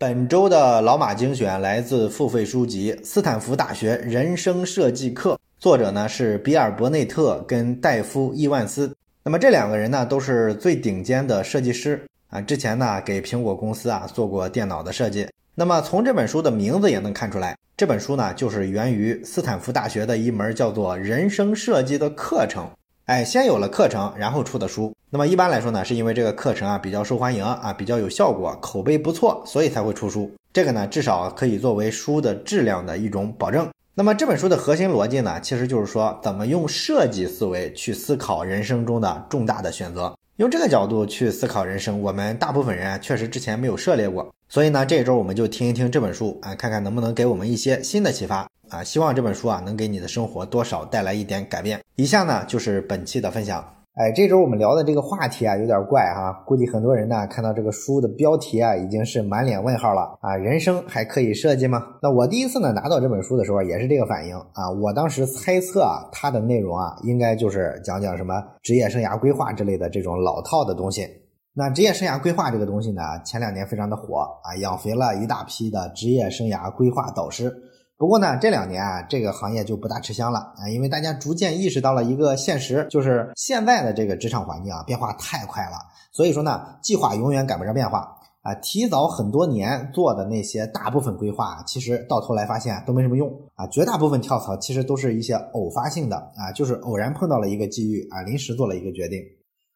本周的老马精选来自付费书籍《斯坦福大学人生设计课》，作者呢是比尔·伯内特跟戴夫·伊万斯。那么这两个人呢都是最顶尖的设计师啊，之前呢给苹果公司啊做过电脑的设计。那么从这本书的名字也能看出来，这本书呢就是源于斯坦福大学的一门叫做人生设计的课程。哎，先有了课程，然后出的书。那么一般来说呢，是因为这个课程啊比较受欢迎啊，比较有效果，口碑不错，所以才会出书。这个呢，至少可以作为书的质量的一种保证。那么这本书的核心逻辑呢，其实就是说怎么用设计思维去思考人生中的重大的选择。用这个角度去思考人生，我们大部分人啊确实之前没有涉猎过。所以呢，这一周我们就听一听这本书啊，看看能不能给我们一些新的启发。啊，希望这本书啊能给你的生活多少带来一点改变。以下呢就是本期的分享。哎，这周我们聊的这个话题啊有点怪哈，估计很多人呢看到这个书的标题啊已经是满脸问号了啊。人生还可以设计吗？那我第一次呢拿到这本书的时候也是这个反应啊。我当时猜测啊它的内容啊应该就是讲讲什么职业生涯规划之类的这种老套的东西。那职业生涯规划这个东西呢，前两年非常的火啊，养肥了一大批的职业生涯规划导师。不过呢，这两年啊，这个行业就不大吃香了啊，因为大家逐渐意识到了一个现实，就是现在的这个职场环境啊，变化太快了。所以说呢，计划永远赶不上变化啊。提早很多年做的那些大部分规划，其实到头来发现都没什么用啊。绝大部分跳槽其实都是一些偶发性的啊，就是偶然碰到了一个机遇啊，临时做了一个决定。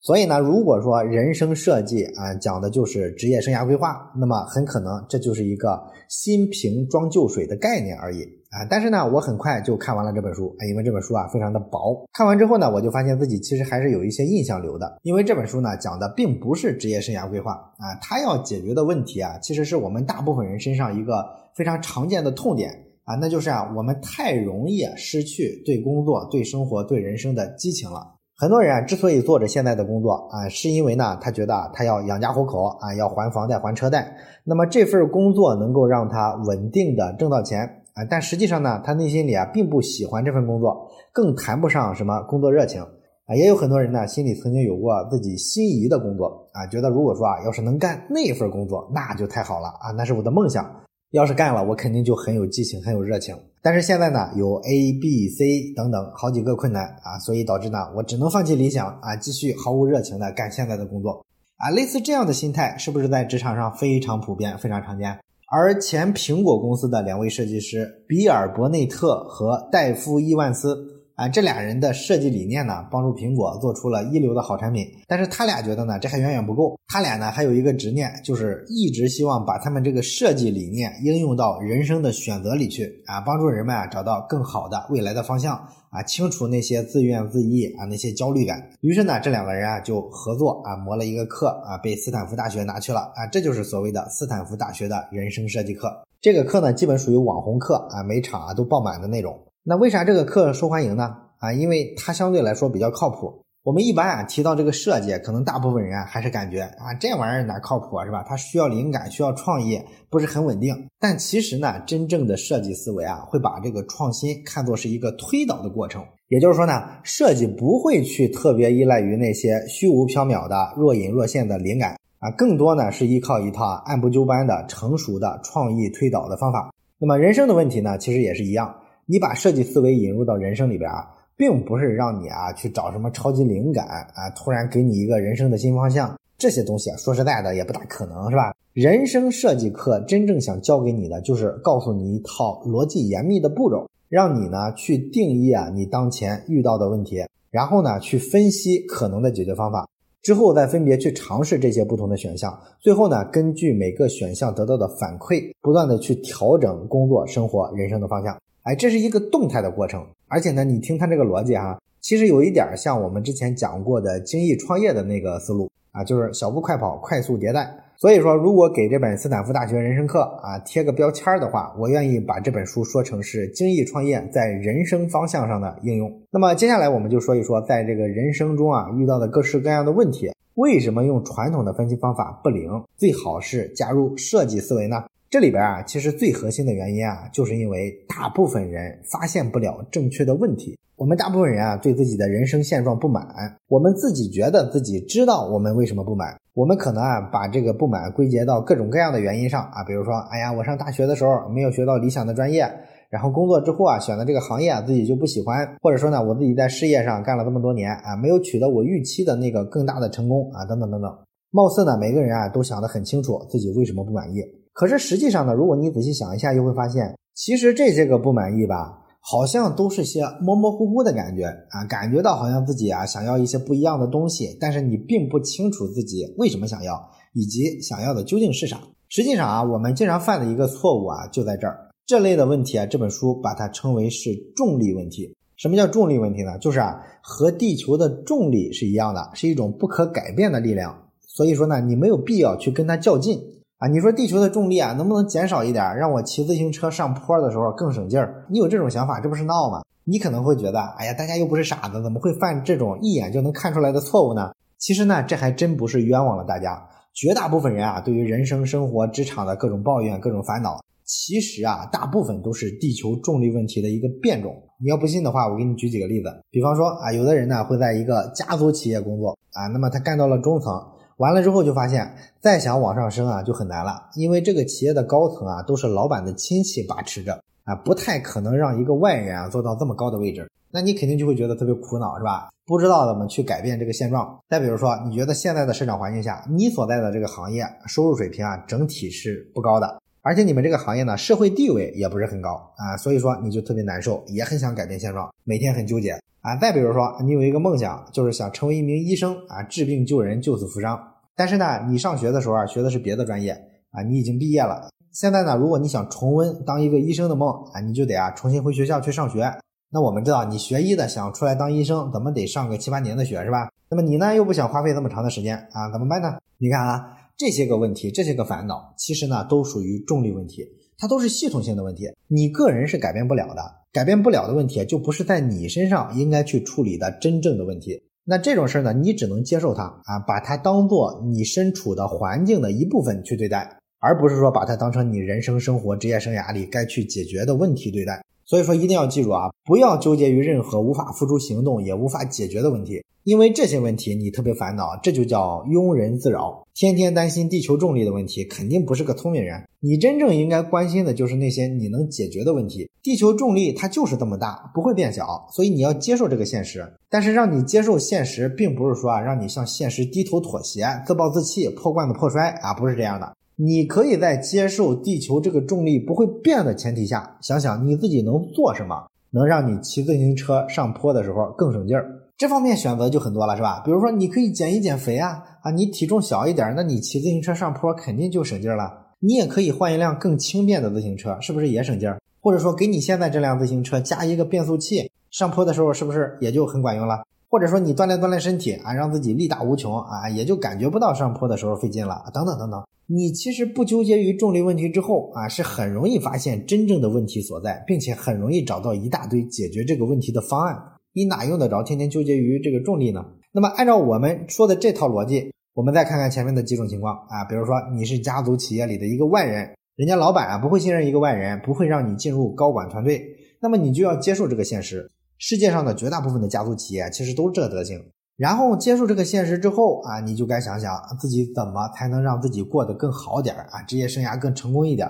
所以呢，如果说人生设计啊讲的就是职业生涯规划，那么很可能这就是一个新瓶装旧水的概念而已啊。但是呢，我很快就看完了这本书啊，因为这本书啊非常的薄。看完之后呢，我就发现自己其实还是有一些印象流的，因为这本书呢讲的并不是职业生涯规划啊，它要解决的问题啊，其实是我们大部分人身上一个非常常见的痛点啊，那就是啊，我们太容易失去对工作、对生活、对人生的激情了。很多人啊，之所以做着现在的工作啊，是因为呢，他觉得他要养家糊口啊，要还房贷还车贷。那么这份工作能够让他稳定的挣到钱啊，但实际上呢，他内心里啊并不喜欢这份工作，更谈不上什么工作热情啊。也有很多人呢，心里曾经有过自己心仪的工作啊，觉得如果说啊，要是能干那份工作，那就太好了啊，那是我的梦想。要是干了，我肯定就很有激情，很有热情。但是现在呢，有 A、B、C 等等好几个困难啊，所以导致呢，我只能放弃理想啊，继续毫无热情的干现在的工作啊。类似这样的心态，是不是在职场上非常普遍、非常常见？而前苹果公司的两位设计师比尔·伯内特和戴夫·伊万斯。啊，这俩人的设计理念呢，帮助苹果做出了一流的好产品。但是他俩觉得呢，这还远远不够。他俩呢，还有一个执念，就是一直希望把他们这个设计理念应用到人生的选择里去啊，帮助人们啊找到更好的未来的方向啊，清除那些自怨自艾啊那些焦虑感。于是呢，这两个人啊就合作啊磨了一个课啊，被斯坦福大学拿去了啊，这就是所谓的斯坦福大学的人生设计课。这个课呢，基本属于网红课啊，每场啊都爆满的那种。那为啥这个课受欢迎呢？啊，因为它相对来说比较靠谱。我们一般啊提到这个设计，可能大部分人啊还是感觉啊这玩意儿哪靠谱啊，是吧？它需要灵感，需要创意，不是很稳定。但其实呢，真正的设计思维啊，会把这个创新看作是一个推导的过程。也就是说呢，设计不会去特别依赖于那些虚无缥缈的若隐若现的灵感啊，更多呢是依靠一套按部就班的成熟的创意推导的方法。那么人生的问题呢，其实也是一样。你把设计思维引入到人生里边啊，并不是让你啊去找什么超级灵感啊，突然给你一个人生的新方向，这些东西啊，说实在的也不大可能，是吧？人生设计课真正想教给你的，就是告诉你一套逻辑严密的步骤，让你呢去定义啊你当前遇到的问题，然后呢去分析可能的解决方法，之后再分别去尝试这些不同的选项，最后呢根据每个选项得到的反馈，不断的去调整工作、生活、人生的方向。哎，这是一个动态的过程，而且呢，你听他这个逻辑哈，其实有一点像我们之前讲过的精益创业的那个思路啊，就是小步快跑，快速迭代。所以说，如果给这本斯坦福大学人生课啊贴个标签的话，我愿意把这本书说成是精益创业在人生方向上的应用。那么接下来我们就说一说，在这个人生中啊遇到的各式各样的问题，为什么用传统的分析方法不灵？最好是加入设计思维呢？这里边啊，其实最核心的原因啊，就是因为大部分人发现不了正确的问题。我们大部分人啊，对自己的人生现状不满，我们自己觉得自己知道我们为什么不满，我们可能啊，把这个不满归结到各种各样的原因上啊，比如说，哎呀，我上大学的时候没有学到理想的专业，然后工作之后啊，选的这个行业啊，自己就不喜欢，或者说呢，我自己在事业上干了这么多年啊，没有取得我预期的那个更大的成功啊，等等等等，貌似呢，每个人啊都想得很清楚自己为什么不满意，可是实际上呢，如果你仔细想一下，又会发现，其实这些个不满意吧。好像都是些模模糊糊的感觉啊，感觉到好像自己啊想要一些不一样的东西，但是你并不清楚自己为什么想要，以及想要的究竟是啥。实际上啊，我们经常犯的一个错误啊就在这儿。这类的问题啊，这本书把它称为是重力问题。什么叫重力问题呢？就是啊和地球的重力是一样的，是一种不可改变的力量。所以说呢，你没有必要去跟它较劲。啊，你说地球的重力啊，能不能减少一点，让我骑自行车上坡的时候更省劲儿？你有这种想法，这不是闹吗？你可能会觉得，哎呀，大家又不是傻子，怎么会犯这种一眼就能看出来的错误呢？其实呢，这还真不是冤枉了大家。绝大部分人啊，对于人生、生活、职场的各种抱怨、各种烦恼，其实啊，大部分都是地球重力问题的一个变种。你要不信的话，我给你举几个例子。比方说啊，有的人呢会在一个家族企业工作啊，那么他干到了中层。完了之后就发现，再想往上升啊就很难了，因为这个企业的高层啊都是老板的亲戚把持着啊，不太可能让一个外人啊做到这么高的位置。那你肯定就会觉得特别苦恼，是吧？不知道怎么去改变这个现状。再比如说，你觉得现在的市场环境下，你所在的这个行业收入水平啊整体是不高的，而且你们这个行业呢社会地位也不是很高啊，所以说你就特别难受，也很想改变现状，每天很纠结。啊，再比如说，你有一个梦想，就是想成为一名医生啊，治病救人，救死扶伤。但是呢，你上学的时候啊，学的是别的专业啊，你已经毕业了。现在呢，如果你想重温当一个医生的梦啊，你就得啊重新回学校去上学。那我们知道，你学医的想出来当医生，怎么得上个七八年的学是吧？那么你呢，又不想花费那么长的时间啊，怎么办呢？你看啊，这些个问题，这些个烦恼，其实呢，都属于重力问题，它都是系统性的问题，你个人是改变不了的。改变不了的问题，就不是在你身上应该去处理的真正的问题。那这种事儿呢，你只能接受它啊，把它当做你身处的环境的一部分去对待，而不是说把它当成你人生、生活、职业生涯里该去解决的问题对待。所以说，一定要记住啊，不要纠结于任何无法付出行动也无法解决的问题，因为这些问题你特别烦恼，这就叫庸人自扰。天天担心地球重力的问题，肯定不是个聪明人。你真正应该关心的就是那些你能解决的问题。地球重力它就是这么大，不会变小，所以你要接受这个现实。但是让你接受现实，并不是说啊，让你向现实低头妥协、自暴自弃、破罐子破摔啊，不是这样的。你可以在接受地球这个重力不会变的前提下，想想你自己能做什么，能让你骑自行车上坡的时候更省劲儿。这方面选择就很多了，是吧？比如说你可以减一减肥啊，啊，你体重小一点，那你骑自行车上坡肯定就省劲儿了。你也可以换一辆更轻便的自行车，是不是也省劲儿？或者说给你现在这辆自行车加一个变速器，上坡的时候是不是也就很管用了？或者说你锻炼锻炼身体啊，让自己力大无穷啊，也就感觉不到上坡的时候费劲了，等等等等。你其实不纠结于重力问题之后啊，是很容易发现真正的问题所在，并且很容易找到一大堆解决这个问题的方案。你哪用得着天天纠结于这个重力呢？那么按照我们说的这套逻辑，我们再看看前面的几种情况啊，比如说你是家族企业里的一个外人，人家老板啊不会信任一个外人，不会让你进入高管团队，那么你就要接受这个现实。世界上的绝大部分的家族企业其实都是这德行。然后接受这个现实之后啊，你就该想想自己怎么才能让自己过得更好点啊，职业生涯更成功一点。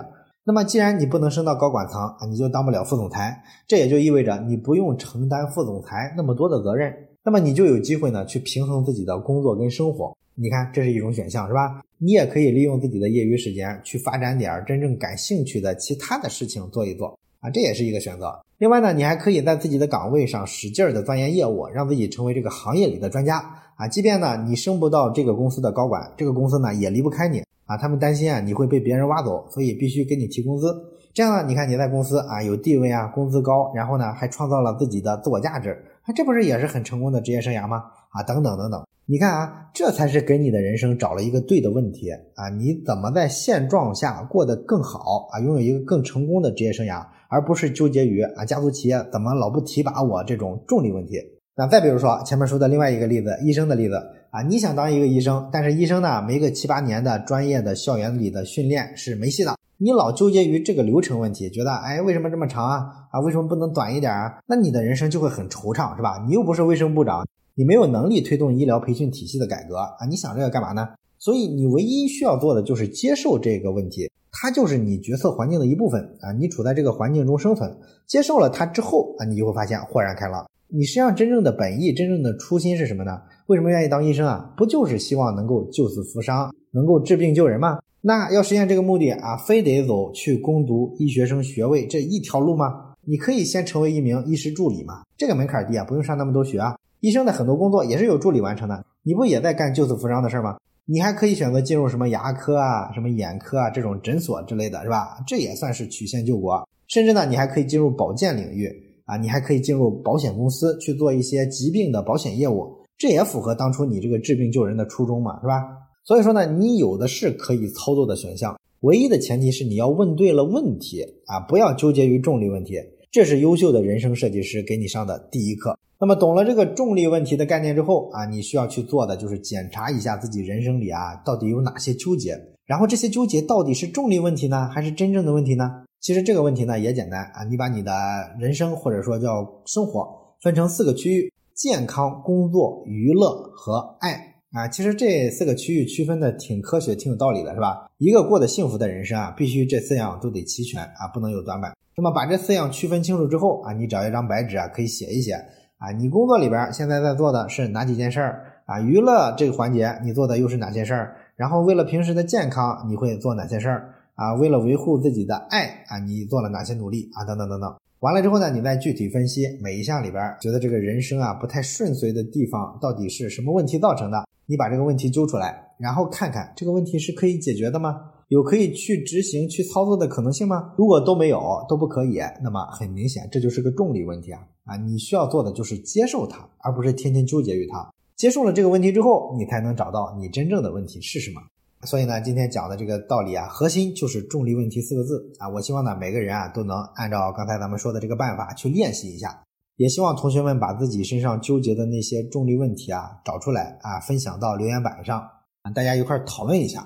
那么既然你不能升到高管层啊，你就当不了副总裁，这也就意味着你不用承担副总裁那么多的责任，那么你就有机会呢去平衡自己的工作跟生活。你看这是一种选项是吧？你也可以利用自己的业余时间去发展点真正感兴趣的其他的事情做一做。啊，这也是一个选择。另外呢，你还可以在自己的岗位上使劲儿的钻研业务，让自己成为这个行业里的专家啊。即便呢你升不到这个公司的高管，这个公司呢也离不开你啊。他们担心啊你会被别人挖走，所以必须给你提工资。这样呢，你看你在公司啊有地位啊，工资高，然后呢还创造了自己的自我价值，啊这不是也是很成功的职业生涯吗？啊等等等等，你看啊，这才是给你的人生找了一个对的问题啊。你怎么在现状下过得更好啊？拥有一个更成功的职业生涯？而不是纠结于啊家族企业怎么老不提拔我这种重力问题。那再比如说前面说的另外一个例子，医生的例子啊，你想当一个医生，但是医生呢没个七八年的专业的校园里的训练是没戏的你老纠结于这个流程问题，觉得哎为什么这么长啊啊为什么不能短一点啊？那你的人生就会很惆怅，是吧？你又不是卫生部长，你没有能力推动医疗培训体系的改革啊！你想这个干嘛呢？所以你唯一需要做的就是接受这个问题，它就是你决策环境的一部分啊！你处在这个环境中生存，接受了它之后啊，你就会发现豁然开朗。你实际上真正的本意、真正的初心是什么呢？为什么愿意当医生啊？不就是希望能够救死扶伤，能够治病救人吗？那要实现这个目的啊，非得走去攻读医学生学位这一条路吗？你可以先成为一名医师助理嘛，这个门槛低啊，不用上那么多学啊。医生的很多工作也是由助理完成的，你不也在干救死扶伤的事儿吗？你还可以选择进入什么牙科啊、什么眼科啊这种诊所之类的是吧？这也算是曲线救国。甚至呢，你还可以进入保健领域啊，你还可以进入保险公司去做一些疾病的保险业务，这也符合当初你这个治病救人的初衷嘛，是吧？所以说呢，你有的是可以操作的选项，唯一的前提是你要问对了问题啊，不要纠结于重力问题。这是优秀的人生设计师给你上的第一课。那么懂了这个重力问题的概念之后啊，你需要去做的就是检查一下自己人生里啊到底有哪些纠结，然后这些纠结到底是重力问题呢，还是真正的问题呢？其实这个问题呢也简单啊，你把你的人生或者说叫生活分成四个区域：健康、工作、娱乐和爱啊。其实这四个区域区分的挺科学、挺有道理的，是吧？一个过得幸福的人生啊，必须这四样都得齐全啊，不能有短板。那么把这四样区分清楚之后啊，你找一张白纸啊，可以写一写。啊，你工作里边现在在做的是哪几件事儿啊？娱乐这个环节你做的又是哪些事儿？然后为了平时的健康，你会做哪些事儿啊？为了维护自己的爱啊，你做了哪些努力啊？等等等等。完了之后呢，你再具体分析每一项里边，觉得这个人生啊不太顺遂的地方到底是什么问题造成的？你把这个问题揪出来，然后看看这个问题是可以解决的吗？有可以去执行、去操作的可能性吗？如果都没有，都不可以，那么很明显这就是个重力问题啊！啊，你需要做的就是接受它，而不是天天纠结于它。接受了这个问题之后，你才能找到你真正的问题是什么。所以呢，今天讲的这个道理啊，核心就是重力问题四个字啊。我希望呢，每个人啊都能按照刚才咱们说的这个办法去练习一下，也希望同学们把自己身上纠结的那些重力问题啊找出来啊，分享到留言板上，大家一块讨论一下。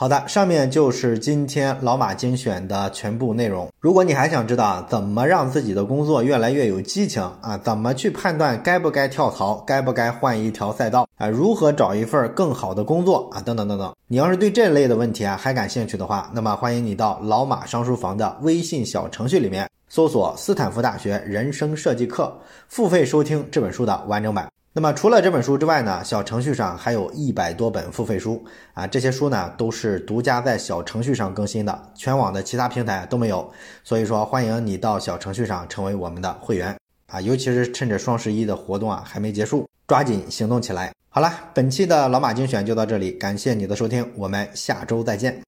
好的，上面就是今天老马精选的全部内容。如果你还想知道怎么让自己的工作越来越有激情啊，怎么去判断该不该跳槽，该不该换一条赛道啊，如何找一份更好的工作啊，等等等等，你要是对这类的问题啊还感兴趣的话，那么欢迎你到老马商书房的微信小程序里面搜索斯坦福大学人生设计课，付费收听这本书的完整版。那么除了这本书之外呢，小程序上还有一百多本付费书啊，这些书呢都是独家在小程序上更新的，全网的其他平台都没有。所以说，欢迎你到小程序上成为我们的会员啊，尤其是趁着双十一的活动啊还没结束，抓紧行动起来。好了，本期的老马精选就到这里，感谢你的收听，我们下周再见。